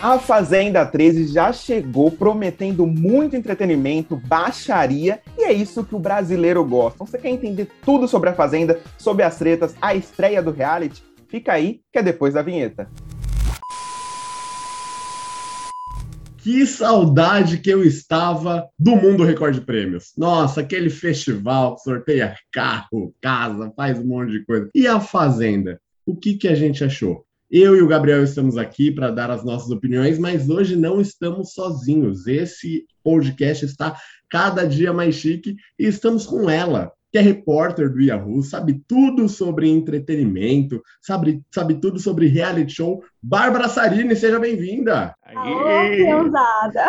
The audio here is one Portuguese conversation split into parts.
A Fazenda 13 já chegou prometendo muito entretenimento, baixaria, e é isso que o brasileiro gosta. Você quer entender tudo sobre a Fazenda, sobre as tretas, a estreia do reality? Fica aí, que é depois da vinheta. Que saudade que eu estava do Mundo Record Prêmios. Nossa, aquele festival que sorteia carro, casa, faz um monte de coisa. E a Fazenda? O que, que a gente achou? Eu e o Gabriel estamos aqui para dar as nossas opiniões, mas hoje não estamos sozinhos. Esse podcast está cada dia mais chique e estamos com ela, que é repórter do Yahoo, sabe tudo sobre entretenimento, sabe, sabe tudo sobre reality show. Bárbara Sarini, seja bem-vinda! ousada!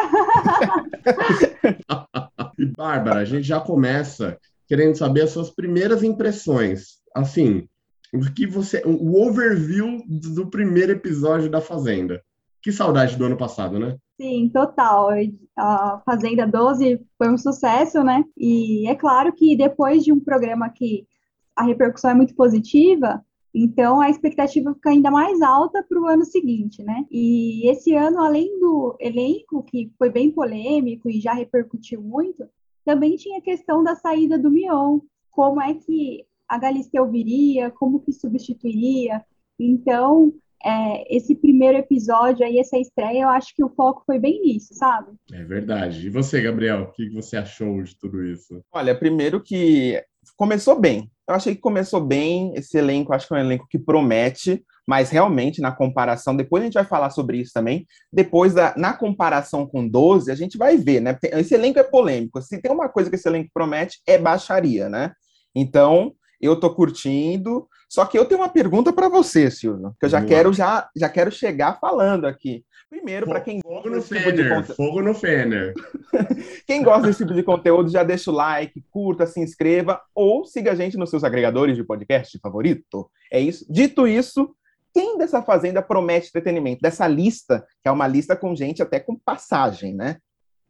e Bárbara, a gente já começa querendo saber as suas primeiras impressões. Assim, o que você, o overview do primeiro episódio da Fazenda. Que saudade do ano passado, né? Sim, total. A Fazenda 12 foi um sucesso, né? E é claro que depois de um programa que a repercussão é muito positiva, então a expectativa fica ainda mais alta para o ano seguinte, né? E esse ano, além do elenco, que foi bem polêmico e já repercutiu muito, também tinha a questão da saída do Mion. Como é que a Galisteu viria, como que substituiria. Então, é, esse primeiro episódio aí, essa estreia, eu acho que o foco foi bem nisso, sabe? É verdade. E você, Gabriel, o que você achou de tudo isso? Olha, primeiro que começou bem. Eu achei que começou bem. Esse elenco, acho que é um elenco que promete, mas realmente, na comparação, depois a gente vai falar sobre isso também. Depois, da, na comparação com 12, a gente vai ver, né? Esse elenco é polêmico. Se tem uma coisa que esse elenco promete, é baixaria, né? Então, eu tô curtindo. Só que eu tenho uma pergunta para você, Silvio, que eu já quero já, já quero chegar falando aqui. Primeiro, para quem fogo no tipo Fener, conte... fogo no Fener. quem gosta desse tipo de conteúdo, já deixa o like, curta, se inscreva ou siga a gente nos seus agregadores de podcast favorito. É isso. Dito isso, quem dessa fazenda promete entretenimento? Dessa lista, que é uma lista com gente até com passagem, né?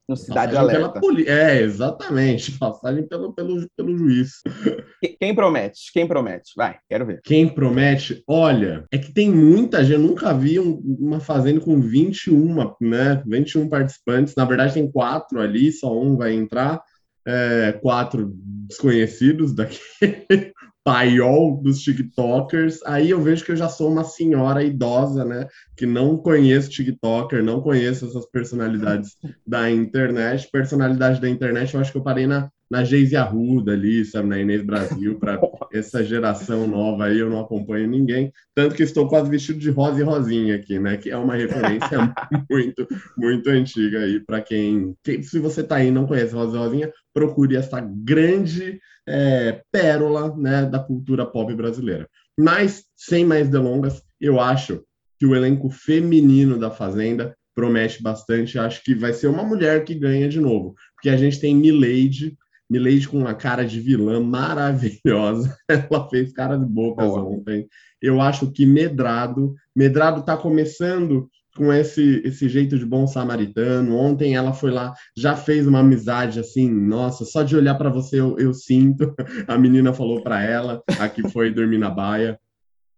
No Cidade Alerta. Poli... É, exatamente. Passagem pelo, pelo, pelo juiz. Quem promete? Quem promete? Vai, quero ver. Quem promete? Olha, é que tem muita gente. Eu nunca vi um, uma fazenda com 21, né? 21 participantes. Na verdade, tem quatro ali, só um vai entrar. É, quatro desconhecidos daquele paiol dos TikTokers, aí eu vejo que eu já sou uma senhora idosa, né? Que não conheço TikToker, não conheço essas personalidades da internet. Personalidade da internet, eu acho que eu parei na, na Geise Arruda ali, sabe, na Inês Brasil, para essa geração nova aí, eu não acompanho ninguém. Tanto que estou quase vestido de rosa e rosinha aqui, né? Que é uma referência muito, muito antiga aí, para quem, quem. Se você tá aí e não conhece Rosa e Rosinha, procure essa grande é, pérola né, da cultura pop brasileira. Mas, sem mais delongas, eu acho que o elenco feminino da Fazenda promete bastante. Acho que vai ser uma mulher que ganha de novo, porque a gente tem Milady, Milady com uma cara de vilã maravilhosa. Ela fez cara de bocas ontem. Eu acho que Medrado, Medrado está começando com esse, esse jeito de bom samaritano. Ontem ela foi lá, já fez uma amizade assim, nossa, só de olhar para você eu, eu, sinto. A menina falou para ela, aqui foi dormir na baia.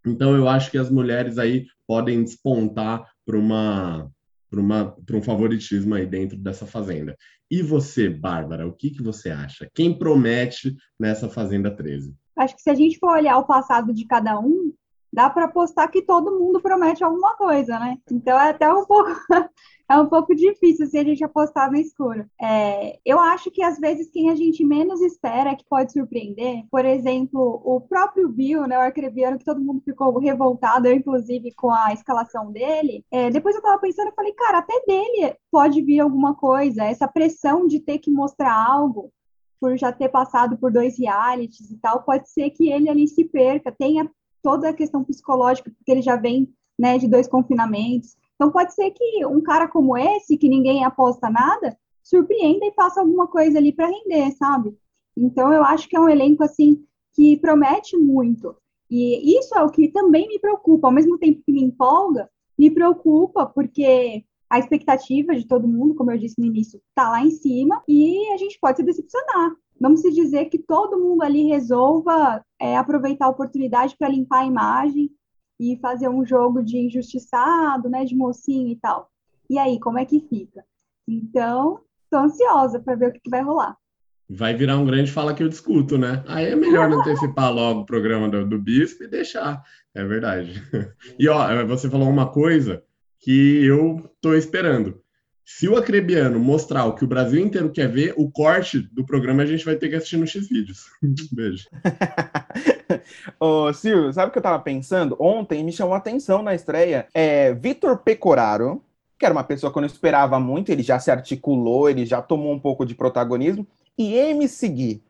Então eu acho que as mulheres aí podem despontar para uma para um favoritismo aí dentro dessa fazenda. E você, Bárbara, o que, que você acha? Quem promete nessa Fazenda 13? Acho que se a gente for olhar o passado de cada um, dá para apostar que todo mundo promete alguma coisa, né? Então é até um pouco é um pouco difícil se a gente apostar no escuro. É, eu acho que às vezes quem a gente menos espera que pode surpreender, por exemplo, o próprio Bill, né, o arcrebiano, que todo mundo ficou revoltado, eu, inclusive, com a escalação dele. É, depois eu tava pensando, eu falei, cara, até dele pode vir alguma coisa, essa pressão de ter que mostrar algo por já ter passado por dois realities e tal, pode ser que ele ali se perca, tenha toda a questão psicológica, porque ele já vem né, de dois confinamentos. Então, pode ser que um cara como esse, que ninguém aposta nada, surpreenda e faça alguma coisa ali para render, sabe? Então, eu acho que é um elenco, assim, que promete muito. E isso é o que também me preocupa. Ao mesmo tempo que me empolga, me preocupa, porque a expectativa de todo mundo, como eu disse no início, está lá em cima e a gente pode se decepcionar. Vamos se dizer que todo mundo ali resolva é, aproveitar a oportunidade para limpar a imagem e fazer um jogo de injustiçado, né, de mocinho e tal. E aí, como é que fica? Então, tô ansiosa para ver o que, que vai rolar. Vai virar um grande fala que eu discuto, né? Aí é melhor não antecipar logo o programa do, do Bispo e deixar. É verdade. E ó, você falou uma coisa que eu tô esperando. Se o Acrebiano mostrar o que o Brasil inteiro quer ver, o corte do programa a gente vai ter que assistir no X-Vídeos. Beijo. Ô, Silvio, sabe o que eu tava pensando? Ontem me chamou a atenção na estreia. É, Vitor Pecoraro, que era uma pessoa que eu não esperava muito, ele já se articulou, ele já tomou um pouco de protagonismo. E MC Gui,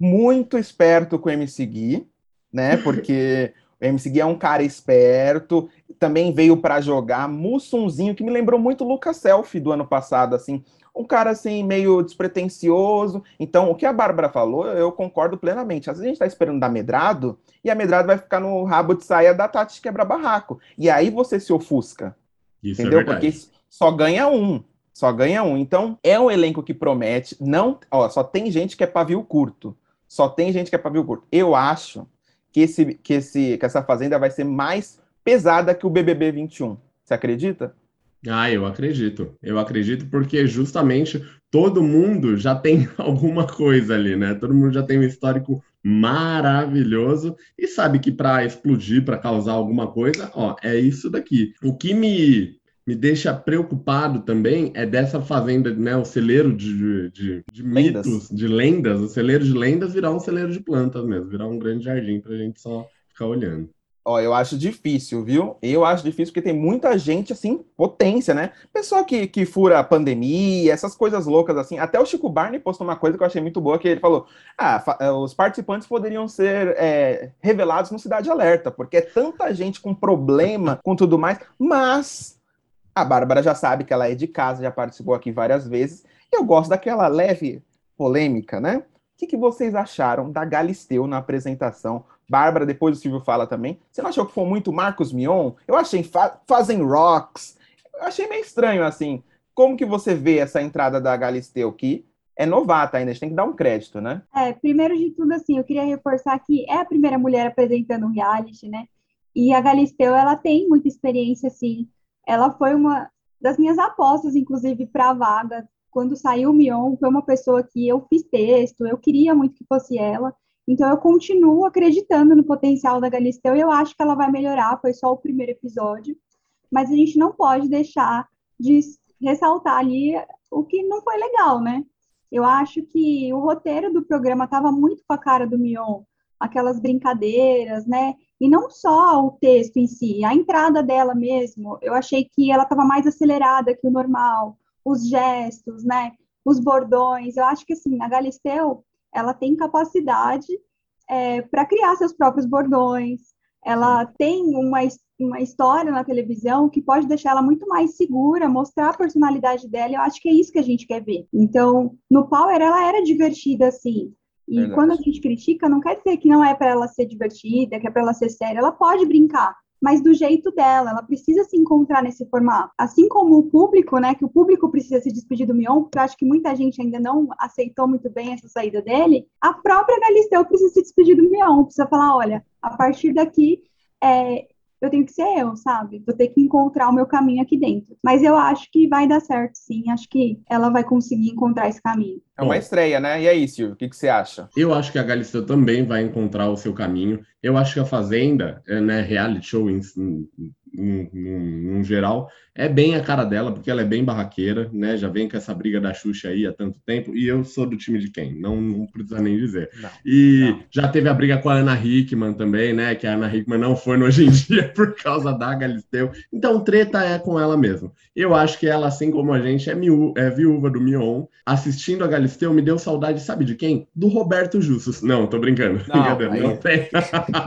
muito esperto com MC Gui, né? Porque o MC Gui é um cara esperto, também veio para jogar. Mussunzinho, que me lembrou muito o Lucas Selfie do ano passado, assim. Um cara, assim, meio despretensioso. Então, o que a Bárbara falou, eu concordo plenamente. Às vezes a gente tá esperando dar medrado, e a medrado vai ficar no rabo de saia da Tati quebra-barraco. E aí você se ofusca. Isso é entendeu? É Porque só ganha um. Só ganha um. Então, é um elenco que promete. Não, ó, só tem gente que é pavio curto. Só tem gente que é pavio curto. Eu acho que, esse, que, esse, que essa fazenda vai ser mais pesada que o BBB 21. Você acredita? Ah, eu acredito. Eu acredito porque justamente todo mundo já tem alguma coisa ali, né? Todo mundo já tem um histórico maravilhoso e sabe que para explodir, para causar alguma coisa, ó, é isso daqui. O que me me deixa preocupado também é dessa fazenda, né, o celeiro de, de, de mitos, de lendas, o celeiro de lendas virar um celeiro de plantas mesmo, virar um grande jardim para a gente só ficar olhando. Ó, eu acho difícil, viu? Eu acho difícil porque tem muita gente, assim, potência, né? Pessoa que, que fura a pandemia, essas coisas loucas, assim. Até o Chico Barney postou uma coisa que eu achei muito boa, que ele falou, ah, eh, os participantes poderiam ser é, revelados no Cidade Alerta, porque é tanta gente com problema, com tudo mais, mas a Bárbara já sabe que ela é de casa, já participou aqui várias vezes. E eu gosto daquela leve polêmica, né? O que, que vocês acharam da Galisteu na apresentação? Bárbara, depois o Silvio fala também. Você não achou que foi muito Marcos Mion? Eu achei fa fazem rocks. Eu achei meio estranho, assim. Como que você vê essa entrada da Galisteu, que é novata ainda, a gente tem que dar um crédito, né? É, primeiro de tudo, assim, eu queria reforçar que é a primeira mulher apresentando um reality, né? E a Galisteu, ela tem muita experiência, assim, ela foi uma das minhas apostas, inclusive, para a vaga. Quando saiu o Mion, foi uma pessoa que eu fiz texto, eu queria muito que fosse ela. Então, eu continuo acreditando no potencial da Galisteu e eu acho que ela vai melhorar. Foi só o primeiro episódio. Mas a gente não pode deixar de ressaltar ali o que não foi legal, né? Eu acho que o roteiro do programa estava muito com a cara do Mion, aquelas brincadeiras, né? E não só o texto em si, a entrada dela mesmo, eu achei que ela estava mais acelerada que o normal, os gestos, né? Os bordões. Eu acho que assim, a Galisteu, ela tem capacidade é, para criar seus próprios bordões. Ela tem uma, uma história na televisão que pode deixar ela muito mais segura, mostrar a personalidade dela. Eu acho que é isso que a gente quer ver. Então, no Power, ela era divertida, assim. E Verdade. quando a gente critica, não quer dizer que não é para ela ser divertida, que é para ela ser séria. Ela pode brincar, mas do jeito dela. Ela precisa se encontrar nesse formato. Assim como o público, né? Que o público precisa se despedir do Mion, porque eu acho que muita gente ainda não aceitou muito bem essa saída dele. A própria Galisteu precisa se despedir do Mion, precisa falar: olha, a partir daqui. É, eu tenho que ser eu, sabe? Vou ter que encontrar o meu caminho aqui dentro. Mas eu acho que vai dar certo, sim. Acho que ela vai conseguir encontrar esse caminho. É uma estreia, né? E aí, Silvio, o que, que você acha? Eu acho que a Galisteu também vai encontrar o seu caminho. Eu acho que a Fazenda, é, né, reality show em, em, geral, é bem a cara dela, porque ela é bem barraqueira, né? Já vem com essa briga da Xuxa aí há tanto tempo, e eu sou do time de quem? Não, não precisa nem dizer. Não, e não. já teve a briga com a Ana Hickman também, né? Que a Ana Hickman não foi no Hoje em Dia por causa da Galisteu. Então, treta é com ela mesmo. Eu acho que ela, assim como a gente, é, miú é viúva do Mion. Assistindo a Galisteu, me deu saudade, sabe de quem? Do Roberto Justus. Não, tô brincando. Não, não tem.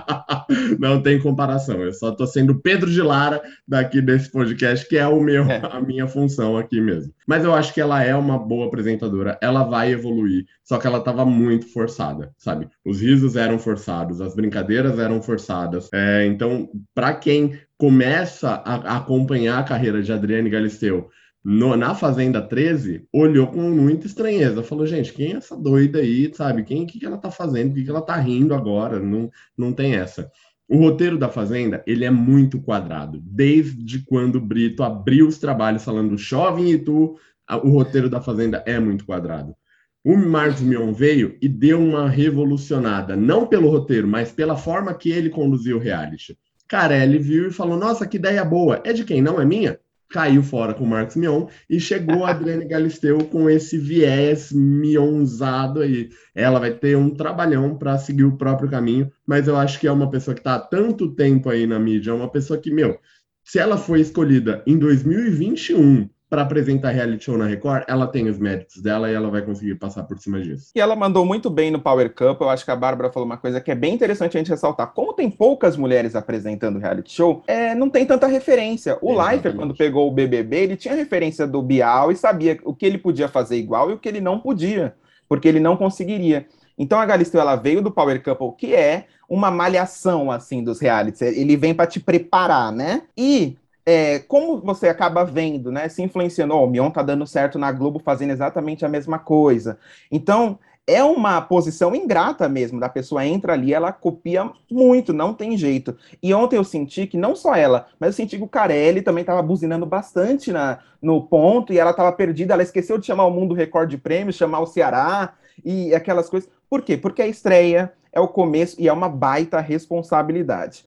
não tem comparação. Eu só tô sendo Pedro de Lara daqui desse podcast, que é, o meu, é. a minha função aqui mesmo. Mas eu acho que ela é uma boa apresentadora, ela vai evoluir, só que ela estava muito forçada, sabe? Os risos eram forçados, as brincadeiras eram forçadas. É, então, para quem começa a, a, acompanhar a carreira de Adriane Galisteu no, na Fazenda 13, olhou com muita estranheza. Falou, gente, quem é essa doida aí, sabe? Quem que, que ela tá fazendo? O que, que ela tá rindo agora? Não, não tem essa. O roteiro da Fazenda, ele é muito quadrado. Desde quando o Brito abriu os trabalhos falando chove em Itu, o roteiro da Fazenda é muito quadrado. O Marcos Mion veio e deu uma revolucionada, não pelo roteiro, mas pela forma que ele conduziu o reality. Carelli viu e falou: Nossa, que ideia boa! É de quem? Não é minha? Caiu fora com o Marcos Mion e chegou a Adriane Galisteu com esse viés mionzado aí. Ela vai ter um trabalhão para seguir o próprio caminho, mas eu acho que é uma pessoa que está há tanto tempo aí na mídia, é uma pessoa que, meu, se ela foi escolhida em 2021 para apresentar reality show na Record, ela tem os méritos dela e ela vai conseguir passar por cima disso. E ela mandou muito bem no Power Cup. Eu acho que a Bárbara falou uma coisa que é bem interessante a gente ressaltar. Como tem poucas mulheres apresentando reality show, é, não tem tanta referência. O Leifert, quando pegou o BBB, ele tinha referência do Bial e sabia o que ele podia fazer igual e o que ele não podia, porque ele não conseguiria. Então a Galisteu ela veio do Power Couple, que é uma malhação assim dos realities. Ele vem para te preparar, né? E é, como você acaba vendo, né, se influenciando, oh, o Mion tá dando certo na Globo fazendo exatamente a mesma coisa. Então, é uma posição ingrata mesmo, da pessoa entra ali, ela copia muito, não tem jeito. E ontem eu senti que não só ela, mas eu senti que o Carelli também estava buzinando bastante na, no ponto, e ela estava perdida, ela esqueceu de chamar o Mundo Recorde de Prêmios, chamar o Ceará, e aquelas coisas. Por quê? Porque a estreia, é o começo, e é uma baita responsabilidade.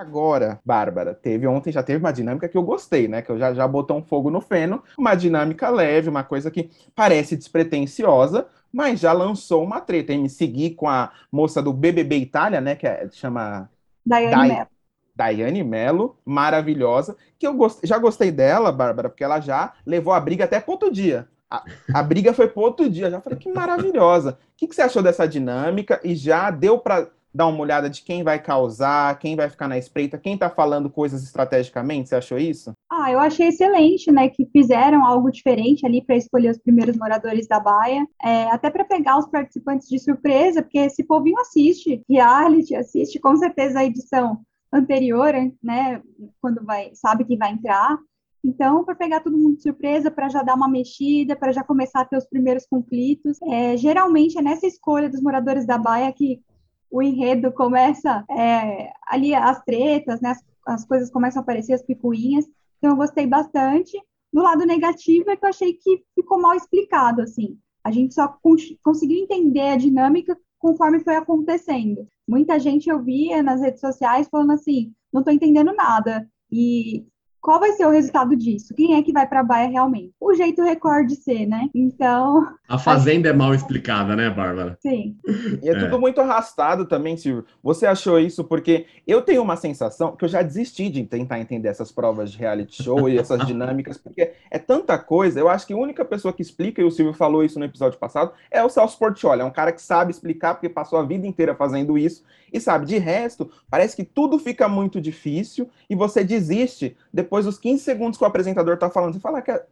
Agora, Bárbara, teve ontem, já teve uma dinâmica que eu gostei, né? Que eu já, já botou um fogo no feno, uma dinâmica leve, uma coisa que parece despretensiosa, mas já lançou uma treta. Em me seguir com a moça do BBB Itália, né? Que é, chama. Daiane Mello. Daiane Mello, maravilhosa, que eu gost... já gostei dela, Bárbara, porque ela já levou a briga até para outro dia. A, a briga foi para outro dia. Já falei que maravilhosa. O que, que você achou dessa dinâmica? E já deu para dar uma olhada de quem vai causar, quem vai ficar na espreita, quem está falando coisas estrategicamente? Você achou isso? Ah, eu achei excelente, né? Que fizeram algo diferente ali para escolher os primeiros moradores da Baia, é, até para pegar os participantes de surpresa, porque esse povinho assiste reality, assiste com certeza a edição anterior, né? Quando vai, sabe que vai entrar. Então, para pegar todo mundo de surpresa, para já dar uma mexida, para já começar a ter os primeiros conflitos. É, geralmente é nessa escolha dos moradores da Baia que o enredo começa é, ali as tretas, né, as, as, coisas começam a aparecer, as picuinhas. Então eu gostei bastante. Do lado negativo é que eu achei que ficou mal explicado, assim. A gente só conseguiu entender a dinâmica conforme foi acontecendo. Muita gente eu via nas redes sociais falando assim, não estou entendendo nada. E qual vai ser o resultado disso? Quem é que vai para a baia realmente? O jeito recorde ser, né? Então. A fazenda é mal explicada, né, Bárbara? Sim. E é, é, tudo muito arrastado também, Silvio. Você achou isso porque eu tenho uma sensação que eu já desisti de tentar entender essas provas de reality show e essas dinâmicas, porque é tanta coisa. Eu acho que a única pessoa que explica, e o Silvio falou isso no episódio passado, é o Celso Portioli. É um cara que sabe explicar, porque passou a vida inteira fazendo isso. E sabe, de resto, parece que tudo fica muito difícil e você desiste depois dos 15 segundos que o apresentador está falando. Você fala, ah,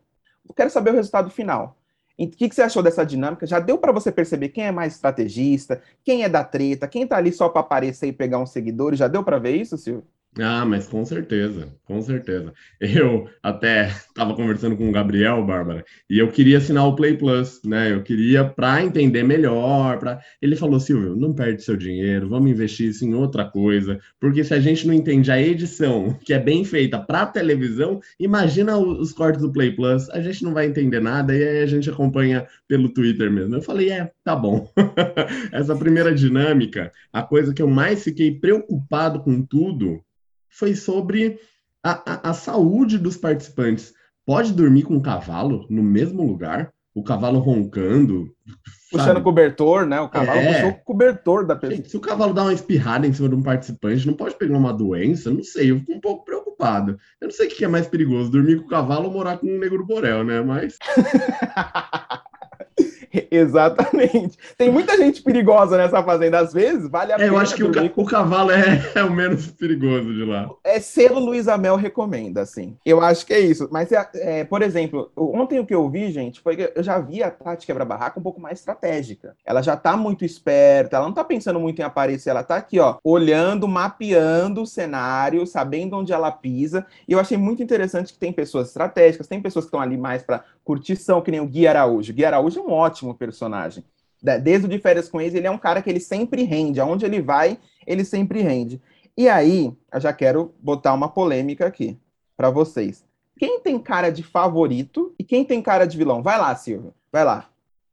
eu quero saber o resultado final. O que, que, você achou dessa dinâmica? Já deu para você perceber quem é mais estrategista, quem é da treta, quem está ali só para aparecer e pegar uns seguidores? Já deu para ver isso, Silvio? Ah, mas com certeza, com certeza. Eu até estava conversando com o Gabriel, Bárbara, e eu queria assinar o Play Plus, né? Eu queria para entender melhor. Pra... Ele falou, Silvio, não perde seu dinheiro, vamos investir isso em outra coisa, porque se a gente não entende a edição, que é bem feita para televisão, imagina os cortes do Play Plus, a gente não vai entender nada e aí a gente acompanha pelo Twitter mesmo. Eu falei, é, tá bom. Essa primeira dinâmica, a coisa que eu mais fiquei preocupado com tudo foi sobre a, a, a saúde dos participantes. Pode dormir com um cavalo no mesmo lugar? O cavalo roncando, puxando cobertor, né? O cavalo é. puxou o cobertor da pessoa. Gente, se o cavalo dá uma espirrada em cima de um participante, não pode pegar uma doença? Não sei, eu fico um pouco preocupado. Eu não sei o que é mais perigoso, dormir com o cavalo ou morar com um negro borel, né? Mas. Exatamente. Tem muita gente perigosa nessa fazenda, às vezes, vale a é, pena. Eu acho que o, ca o, cavalo é, é, o menos perigoso de lá. É selo Luiz Amel recomenda, assim. Eu acho que é isso. Mas, é, é, por exemplo, ontem o que eu vi, gente, foi que eu já vi a Tati Quebra-Barraca um pouco mais estratégica. Ela já tá muito esperta, ela não tá pensando muito em aparecer, ela tá aqui, ó, olhando, mapeando o cenário, sabendo onde ela pisa. E eu achei muito interessante que tem pessoas estratégicas, tem pessoas que estão ali mais para curtição, que nem o Gui Araújo. O Gui Araújo é um ótimo personagem. Desde o de férias com ex, ele é um cara que ele sempre rende. Aonde ele vai, ele sempre rende. E aí, eu já quero botar uma polêmica aqui para vocês. Quem tem cara de favorito e quem tem cara de vilão? Vai lá, Silvio. Vai lá.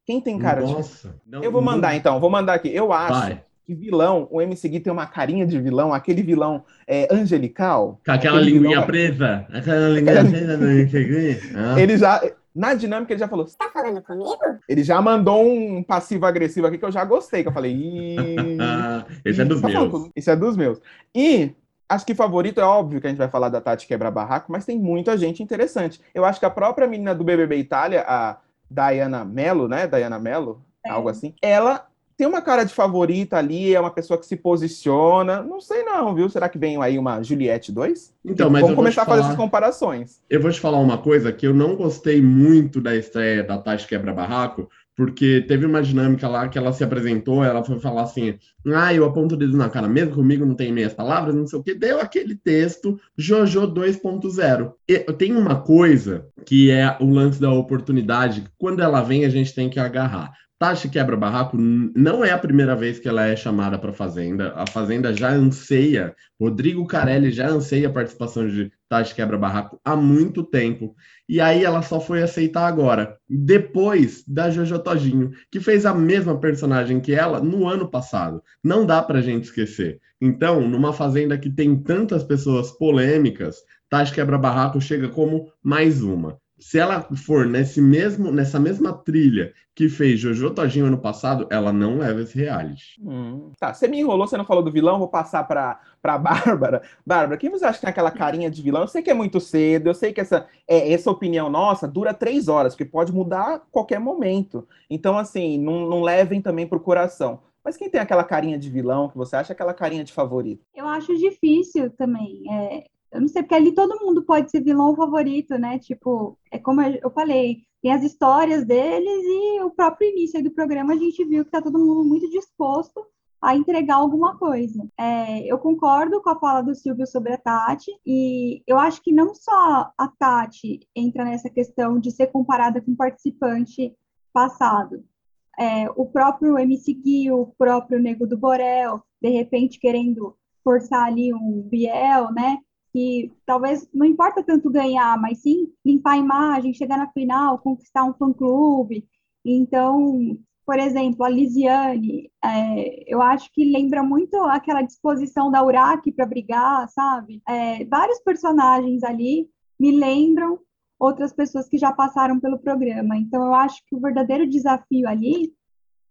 Quem tem cara Nossa, de. Não, eu vou mandar não... então, vou mandar aqui. Eu acho Vai. que vilão, o MC Gui tem uma carinha de vilão, aquele vilão é, angelical. Com aquela linguinha vilão... presa. Aquela linguinha presa do MC Gui. Ah. Ele já. Na dinâmica, ele já falou: Você tá falando comigo? Ele já mandou um passivo-agressivo aqui que eu já gostei, que eu falei. Ih, Esse é dos tá meus. Esse é dos meus. E Acho que favorito é óbvio que a gente vai falar da Tati quebra-barraco, mas tem muita gente interessante. Eu acho que a própria menina do BBB Itália, a Diana Mello, né? Diana Mello, é. algo assim. Ela tem uma cara de favorita ali, é uma pessoa que se posiciona. Não sei não, viu? Será que vem aí uma Juliette 2? Então, mas Vamos começar a fazer falar... essas comparações. Eu vou te falar uma coisa que eu não gostei muito da estreia da Tati Quebra-Barraco, porque teve uma dinâmica lá que ela se apresentou, ela foi falar assim, ah, eu aponto o dedo na cara mesmo, comigo não tem meias palavras, não sei o que, deu aquele texto Jojo 2.0. Tem uma coisa que é o lance da oportunidade, que quando ela vem a gente tem que agarrar. Tati Quebra Barraco não é a primeira vez que ela é chamada para a Fazenda. A Fazenda já anseia, Rodrigo Carelli já anseia a participação de Tati Quebra Barraco há muito tempo. E aí ela só foi aceitar agora, depois da Jojo Todinho, que fez a mesma personagem que ela no ano passado. Não dá pra gente esquecer. Então, numa Fazenda que tem tantas pessoas polêmicas, Tati Quebra Barraco chega como mais uma se ela for nesse mesmo, nessa mesma trilha que fez Jojo Todinho ano passado, ela não leva esse reality. Hum, tá, você me enrolou, você não falou do vilão, vou passar para para Bárbara. Bárbara, quem você acha que tem aquela carinha de vilão? Eu sei que é muito cedo, eu sei que essa, é, essa opinião nossa dura três horas, porque pode mudar a qualquer momento. Então, assim, não, não levem também pro coração. Mas quem tem aquela carinha de vilão que você acha aquela carinha de favorito? Eu acho difícil também. É, eu não sei, porque ali todo mundo pode ser vilão favorito, né? Tipo, é como eu falei, tem as histórias deles e o próprio início do programa a gente viu que tá todo mundo muito disposto a entregar alguma coisa. É, eu concordo com a fala do Silvio sobre a Tati, e eu acho que não só a Tati entra nessa questão de ser comparada com participante passado. É, o próprio MC Gui, o próprio Nego do Borel, de repente querendo forçar ali um Biel, né? Que talvez não importa tanto ganhar, mas sim limpar a imagem, chegar na final, conquistar um fã-clube. Então, por exemplo, a Lisiane, é, eu acho que lembra muito aquela disposição da Uraki para brigar, sabe? É, vários personagens ali me lembram outras pessoas que já passaram pelo programa. Então, eu acho que o verdadeiro desafio ali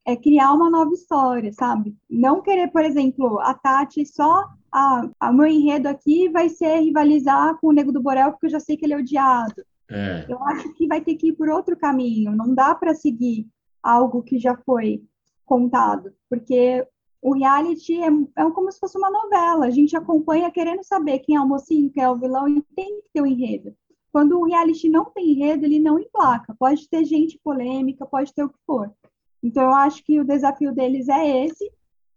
é criar uma nova história, sabe? Não querer, por exemplo, a Tati só ah, o meu enredo aqui vai ser rivalizar com o Nego do Borel, porque eu já sei que ele é odiado. É. Eu acho que vai ter que ir por outro caminho. Não dá para seguir algo que já foi contado, porque o reality é, é, como se fosse uma novela. A gente acompanha querendo saber quem é o mocinho, quem é o vilão, e tem que ter o um enredo. Quando o reality não tem enredo, ele não emplaca. Pode ter gente polêmica, pode ter o que for. Então, eu acho que o desafio deles é esse,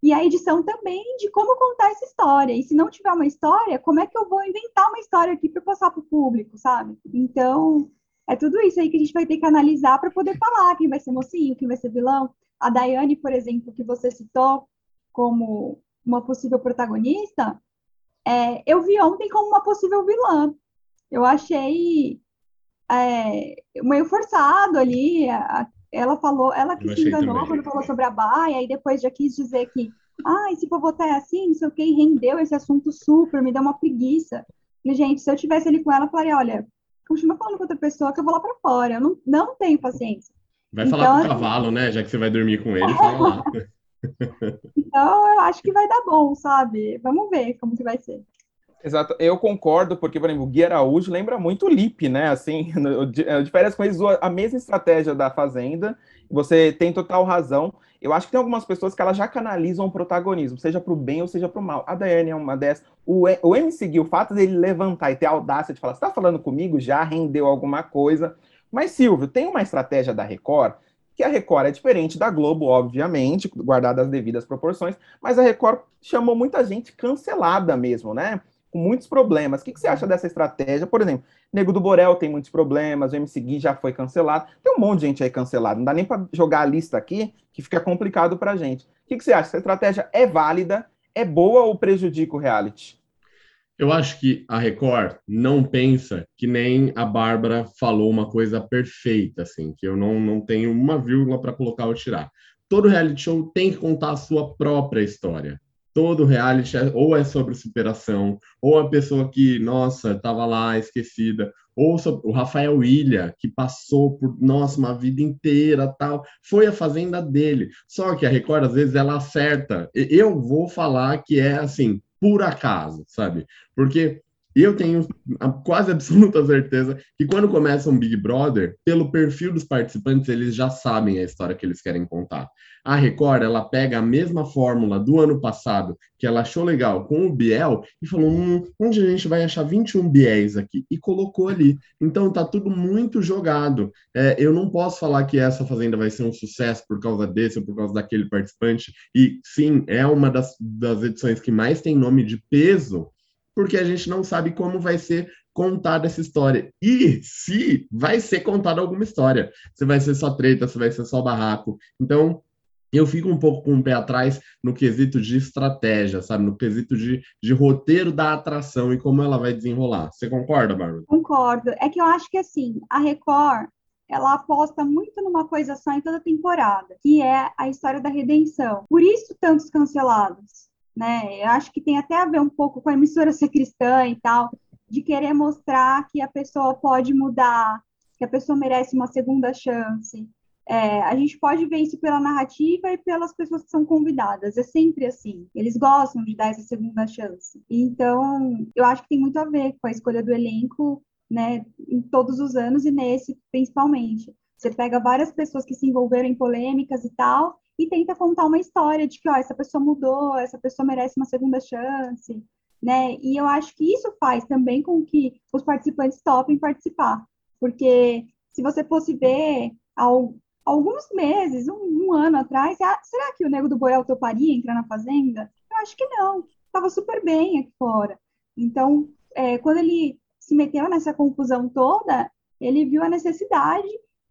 e a edição também de como contar essa história. E se não tiver uma história, como é que eu vou inventar uma história aqui para passar para o público, sabe? Então, é tudo isso aí que a gente vai ter que analisar para poder falar quem vai ser mocinho, quem vai ser vilão. A Daiane, por exemplo, que você citou como uma possível protagonista, é, eu vi ontem como uma possível vilã. Eu achei é, meio forçado ali a, ela falou, ela que se enganou também. quando falou sobre a baia, e depois já quis dizer que, ah, se for votar é assim, não sei o que, e rendeu esse assunto super, me deu uma preguiça. E, gente, se eu tivesse ali com ela, eu falaria, olha, continua falando com outra pessoa que eu vou lá para fora, eu não, não tenho paciência. Vai então, falar com o assim, cavalo, né? Já que você vai dormir com ele, fala lá. então, eu acho que vai dar bom, sabe? Vamos ver como que vai ser. Exato, eu concordo, porque, por exemplo, o Gui Araújo lembra muito o Lipe, né? Assim, de férias com eles, a mesma estratégia da Fazenda, você tem total razão. Eu acho que tem algumas pessoas que elas já canalizam o protagonismo, seja para o bem ou seja para o mal. A Daiane é uma dessas. O, o MC Gui, o fato dele levantar e ter a audácia de falar, você está falando comigo, já rendeu alguma coisa. Mas, Silvio, tem uma estratégia da Record que a Record é diferente da Globo, obviamente, guardada as devidas proporções, mas a Record chamou muita gente cancelada mesmo, né? Com muitos problemas. O que, que você acha dessa estratégia? Por exemplo, Nego do Borel tem muitos problemas, o MC Gui já foi cancelado. Tem um monte de gente aí cancelado. Não dá nem para jogar a lista aqui, que fica complicado para gente. O que, que você acha? Essa estratégia é válida? É boa ou prejudica o reality? Eu acho que a Record não pensa que nem a Bárbara falou uma coisa perfeita, assim, que eu não, não tenho uma vírgula para colocar ou tirar. Todo reality show tem que contar a sua própria história. Todo reality é, ou é sobre superação, ou a pessoa que, nossa, estava lá esquecida, ou sobre, o Rafael Ilha, que passou por, nossa, uma vida inteira, tal, foi a fazenda dele. Só que a Record, às vezes, ela acerta. Eu vou falar que é, assim, por acaso, sabe? Porque eu tenho a quase absoluta certeza que quando começa um Big Brother, pelo perfil dos participantes, eles já sabem a história que eles querem contar. A Record, ela pega a mesma fórmula do ano passado, que ela achou legal, com o Biel, e falou: hum, onde a gente vai achar 21 Biéis aqui? E colocou ali. Então tá tudo muito jogado. É, eu não posso falar que essa Fazenda vai ser um sucesso por causa desse ou por causa daquele participante. E sim, é uma das, das edições que mais tem nome de peso porque a gente não sabe como vai ser contada essa história. E se vai ser contada alguma história. Se vai ser só treta, se vai ser só barraco. Então, eu fico um pouco com o pé atrás no quesito de estratégia, sabe? No quesito de, de roteiro da atração e como ela vai desenrolar. Você concorda, Bárbara? Concordo. É que eu acho que, assim, a Record, ela aposta muito numa coisa só em toda temporada, que é a história da redenção. Por isso, tantos cancelados né? Eu acho que tem até a ver um pouco com a emissora ser cristã e tal, de querer mostrar que a pessoa pode mudar, que a pessoa merece uma segunda chance. É, a gente pode ver isso pela narrativa e pelas pessoas que são convidadas. É sempre assim. Eles gostam de dar essa segunda chance. Então, eu acho que tem muito a ver com a escolha do elenco, né, em todos os anos e nesse principalmente. Você pega várias pessoas que se envolveram em polêmicas e tal, e tenta contar uma história de que, ó, essa pessoa mudou, essa pessoa merece uma segunda chance, né? E eu acho que isso faz também com que os participantes topem participar, porque se você fosse ver ao, alguns meses, um, um ano atrás, ah, será que o Nego do Borel toparia entrar na Fazenda? Eu acho que não, estava super bem aqui fora. Então, é, quando ele se meteu nessa confusão toda, ele viu a necessidade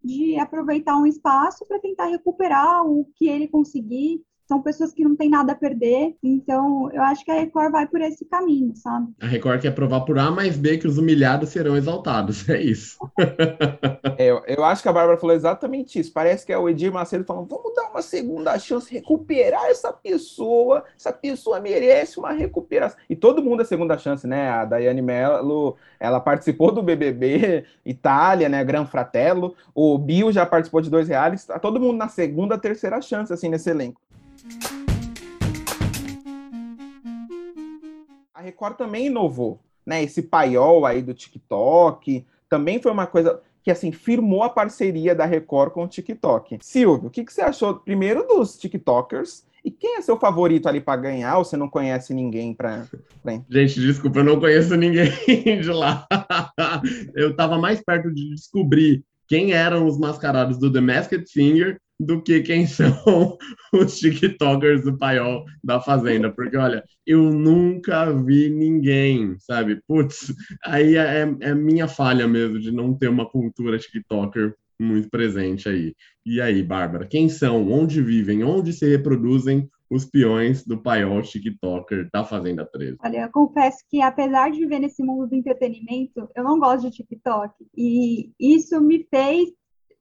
de aproveitar um espaço para tentar recuperar o que ele conseguir. São pessoas que não têm nada a perder, então eu acho que a Record vai por esse caminho, sabe? A Record quer provar por A mais B que os humilhados serão exaltados, é isso. eu acho que a Bárbara falou exatamente isso. Parece que é o Edir Macedo falando: vamos dar uma segunda chance, recuperar essa pessoa, essa pessoa merece uma recuperação. E todo mundo é segunda chance, né? A Daiane Mello, ela participou do BBB Itália, né? Gran Fratello. O Bill já participou de dois reais. Tá todo mundo na segunda, terceira chance, assim, nesse elenco. A Record também inovou, né? Esse paiol aí do TikTok também foi uma coisa que assim firmou a parceria da Record com o TikTok. Silvio, o que, que você achou primeiro dos TikTokers e quem é seu favorito ali para ganhar? Ou você não conhece ninguém para. Gente, desculpa, eu não conheço ninguém de lá. eu estava mais perto de descobrir quem eram os mascarados do The Masked Singer do que quem são os TikTokers do paiol da Fazenda. Porque, olha, eu nunca vi ninguém, sabe? Putz, aí é, é minha falha mesmo de não ter uma cultura TikToker muito presente aí. E aí, Bárbara, quem são? Onde vivem? Onde se reproduzem os peões do paiol TikToker da Fazenda 13? Olha, eu confesso que apesar de viver nesse mundo do entretenimento, eu não gosto de TikTok. E isso me fez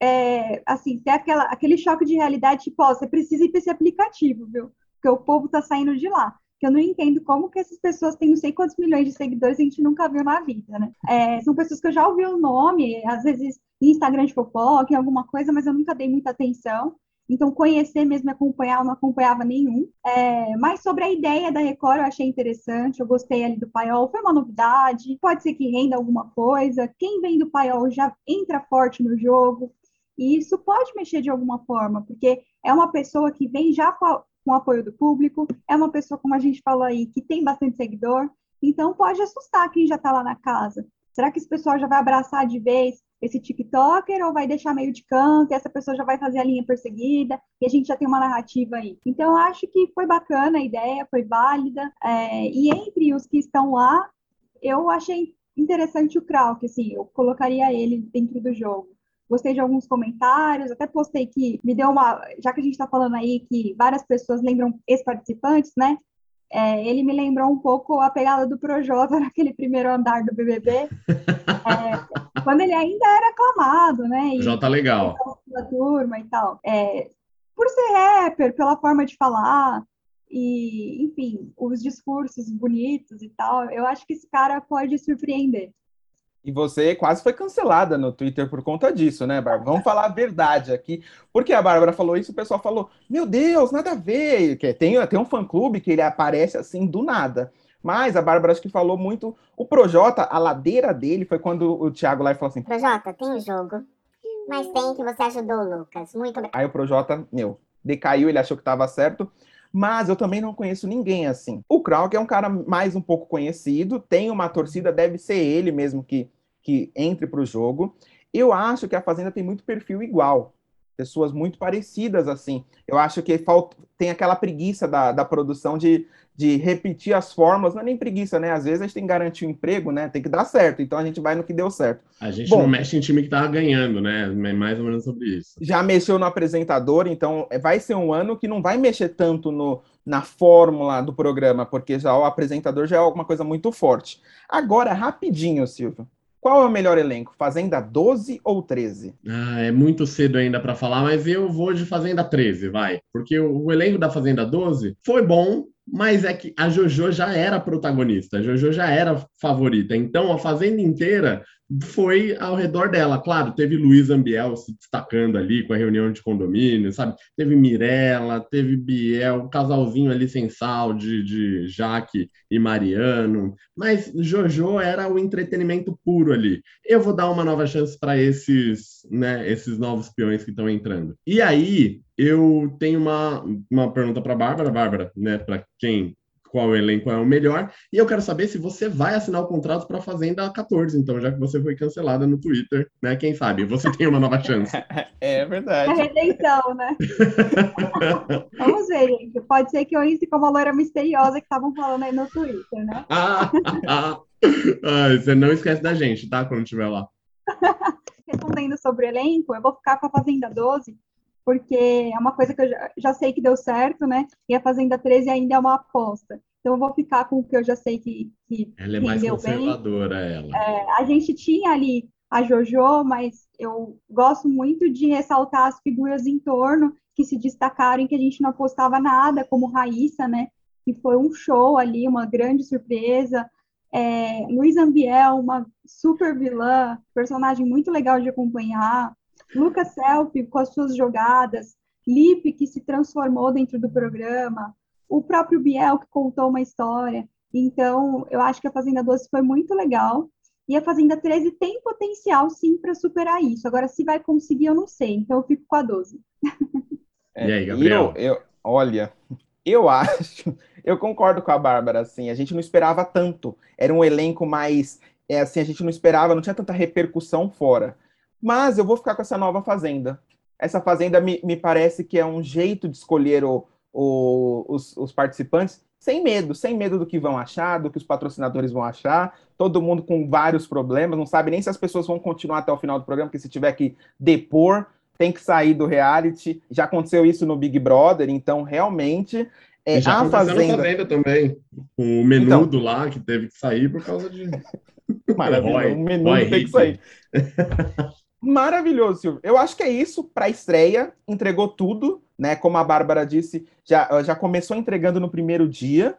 é, assim, ter aquela, aquele choque de realidade, tipo, ó, você precisa ir para esse aplicativo, viu? Porque o povo tá saindo de lá. Que eu não entendo como que essas pessoas têm não sei quantos milhões de seguidores e a gente nunca viu na vida, né? É, são pessoas que eu já ouvi o nome, às vezes Instagram de fofoca, em alguma coisa, mas eu nunca dei muita atenção. Então, conhecer mesmo acompanhar, eu não acompanhava nenhum. É, mas sobre a ideia da Record, eu achei interessante. Eu gostei ali do paiol, foi uma novidade. Pode ser que renda alguma coisa. Quem vem do paiol já entra forte no jogo. E isso pode mexer de alguma forma, porque é uma pessoa que vem já com, com o apoio do público, é uma pessoa, como a gente falou aí, que tem bastante seguidor. Então, pode assustar quem já está lá na casa. Será que esse pessoal já vai abraçar de vez esse TikToker ou vai deixar meio de canto e essa pessoa já vai fazer a linha perseguida e a gente já tem uma narrativa aí? Então, eu acho que foi bacana a ideia, foi válida. É, e entre os que estão lá, eu achei interessante o Krauk, assim, eu colocaria ele dentro do jogo. Gostei de alguns comentários, até postei que me deu uma. Já que a gente está falando aí que várias pessoas lembram ex-participantes, né? É, ele me lembrou um pouco a pegada do Projota naquele primeiro andar do BBB, é, quando ele ainda era aclamado, né? E, Já tá legal. Da turma e tal. É, por ser rapper, pela forma de falar, e, enfim, os discursos bonitos e tal, eu acho que esse cara pode surpreender. E você quase foi cancelada no Twitter por conta disso, né, Bárbara? Vamos falar a verdade aqui. Porque a Bárbara falou isso, o pessoal falou: Meu Deus, nada a ver. Que tem, tem um fã-clube que ele aparece assim do nada. Mas a Bárbara acho que falou muito. O Projota, a ladeira dele foi quando o Thiago lá falou assim: Projota, tem o um jogo, mas tem que você ajudou o Lucas. Muito obrigado. Aí o Projota, meu, decaiu, ele achou que estava certo mas eu também não conheço ninguém assim. O Krauk é um cara mais um pouco conhecido, tem uma torcida, deve ser ele mesmo que que entre para o jogo. Eu acho que a Fazenda tem muito perfil igual, pessoas muito parecidas assim. Eu acho que falta, tem aquela preguiça da, da produção de, de repetir as fórmulas, não é nem preguiça, né? Às vezes a gente tem que garantir o um emprego, né? Tem que dar certo, então a gente vai no que deu certo. A gente Bom, não mexe em time que tava ganhando, né? É mais ou menos sobre isso. Já mexeu no apresentador, então é, vai ser um ano que não vai mexer tanto no, na fórmula do programa, porque já o apresentador já é alguma coisa muito forte. Agora, rapidinho, Silvio. Qual é o melhor elenco? Fazenda 12 ou 13? Ah, é muito cedo ainda para falar, mas eu vou de Fazenda 13, vai. Porque o, elenco da Fazenda 12 foi bom, mas é que a Jojo já era protagonista, a Jojo já era favorita. Então a Fazenda inteira foi ao redor dela. Claro, teve Luiz Ambiel se destacando ali com a reunião de condomínio, sabe? Teve Mirella, teve Biel, um casalzinho ali sem sal de, de Jaque e Mariano. Mas Jojo era o entretenimento puro ali. Eu vou dar uma nova chance para esses, né, esses novos peões que estão entrando. E aí, eu tenho uma, uma pergunta para Bárbara, Bárbara, né, para quem qual elenco é o melhor. E eu quero saber se você vai assinar o contrato para a Fazenda 14, então, já que você foi cancelada no Twitter, né? Quem sabe? Você tem uma nova chance. É verdade. A redenção, né? Vamos ver, gente. Pode ser que eu entre como a loira misteriosa que estavam falando aí no Twitter, né? Ah, ah, ah, você não esquece da gente, tá? Quando estiver lá. Respondendo sobre o elenco, eu vou ficar com a Fazenda 12, porque é uma coisa que eu já, já, sei que deu certo, né? E a Fazenda 13 ainda é uma aposta. Então eu vou ficar com o que eu já sei que, que ela é mais conservadora, bem. ela. É, a gente tinha ali a JoJo, mas eu gosto muito de ressaltar as figuras em torno que se destacaram, que a gente não apostava nada, como Raíssa, né? Que foi um show ali, uma grande surpresa. É, Luiz Ambiel, uma super vilã, personagem muito legal de acompanhar. Lucas Selfie com as suas jogadas, Lipe que se transformou dentro do programa, o próprio Biel que contou uma história. Então, eu acho que a Fazenda 12 foi muito legal. E a Fazenda 13 tem potencial, sim, para superar isso. Agora, se vai conseguir, eu não sei. Então, eu fico com a 12. É, e aí, Gabriel? Eu, eu, olha, eu acho, eu concordo com a Bárbara, assim, a gente não esperava tanto. Era um elenco mais, é, assim, a gente não esperava, não tinha tanta repercussão fora. Mas eu vou ficar com essa nova fazenda. Essa fazenda me, me parece que é um jeito de escolher o, o, os, os participantes sem medo, sem medo do que vão achar, do que os patrocinadores vão achar. Todo mundo com vários problemas, não sabe nem se as pessoas vão continuar até o final do programa, porque se tiver que depor, tem que sair do reality. Já aconteceu isso no Big Brother, então realmente é, já a fazenda... fazenda também. O menudo então... lá que teve que sair por causa de. Maravilha, o menudo tem que sair. Maravilhoso, Silvio. Eu acho que é isso para a estreia. Entregou tudo, né? Como a Bárbara disse, já, já começou entregando no primeiro dia.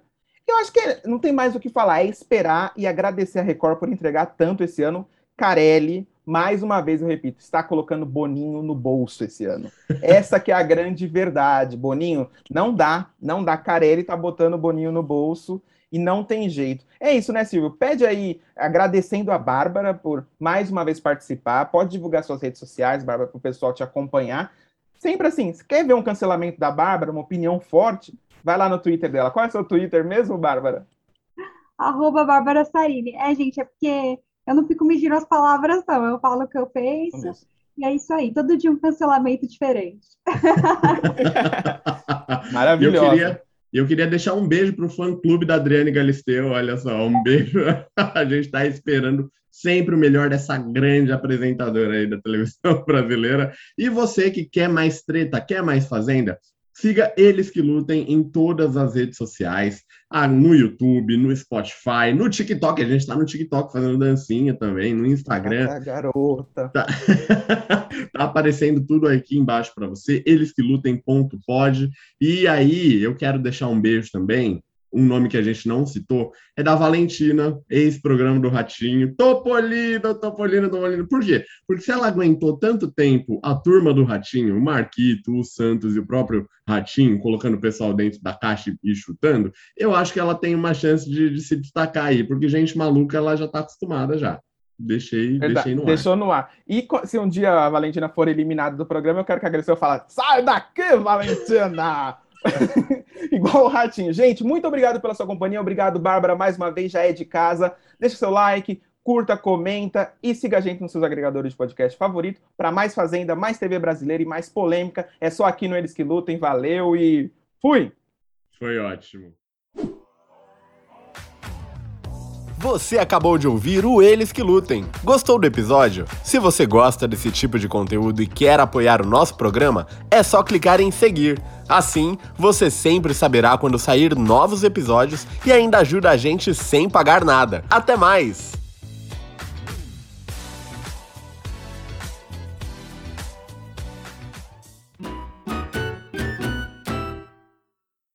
Eu acho que não tem mais o que falar, é esperar e agradecer a Record por entregar tanto esse ano. Carelli, mais uma vez eu repito, está colocando Boninho no bolso esse ano. Essa que é a grande verdade. Boninho, não dá, não dá. Carelli tá botando Boninho no bolso e não tem jeito. É isso, né, Silvio? Pede aí, agradecendo a Bárbara por mais uma vez participar. Pode divulgar suas redes sociais, Bárbara, para o pessoal te acompanhar. Sempre assim, se quer ver um cancelamento da Bárbara, uma opinião forte, vai lá no Twitter dela. Qual é o seu Twitter mesmo, Bárbara? Arroba Bárbara Sarini. É, gente, é porque eu não fico medindo as palavras, não. Eu falo o que eu penso. E é isso aí. Todo dia um cancelamento diferente. Maravilhoso. Eu queria, E eu queria deixar um beijo para o fã-clube da Adriane Galisteu. Olha só, um beijo. A gente está esperando sempre o melhor dessa grande apresentadora aí da televisão brasileira. E você que quer mais treta, quer mais fazenda, Siga Eles Que Lutem em todas as redes sociais, ah, no YouTube, no Spotify, no TikTok. A gente está no TikTok fazendo dancinha também, no Instagram. Ah, garota. Tá... tá aparecendo tudo aqui embaixo para você. Eles Que Lutem, ponto, pode. E aí, eu quero deixar um beijo também um nome que a gente não citou, é da Valentina, ex-programa do Ratinho. Topolino, Topolino, Topolino. Por quê? Porque se ela aguentou tanto tempo a turma do Ratinho, o Marquito, o Santos e o próprio Ratinho, colocando o pessoal dentro da caixa e chutando, eu acho que ela tem uma chance de, de se destacar aí, porque gente maluca ela já está acostumada já. Deixei, deixei no ar. Deixou no ar. E se um dia a Valentina for eliminada do programa, eu quero que a Greceu fale: sai daqui, Valentina! Igual o ratinho. Gente, muito obrigado pela sua companhia. Obrigado, Bárbara, mais uma vez, já é de casa. Deixa seu like, curta, comenta e siga a gente nos seus agregadores de podcast favorito para mais Fazenda, mais TV brasileira e mais polêmica. É só aqui no Eles que Lutem. Valeu e fui! Foi ótimo. Você acabou de ouvir o Eles que Lutem. Gostou do episódio? Se você gosta desse tipo de conteúdo e quer apoiar o nosso programa, é só clicar em seguir. Assim, você sempre saberá quando sair novos episódios e ainda ajuda a gente sem pagar nada. Até mais!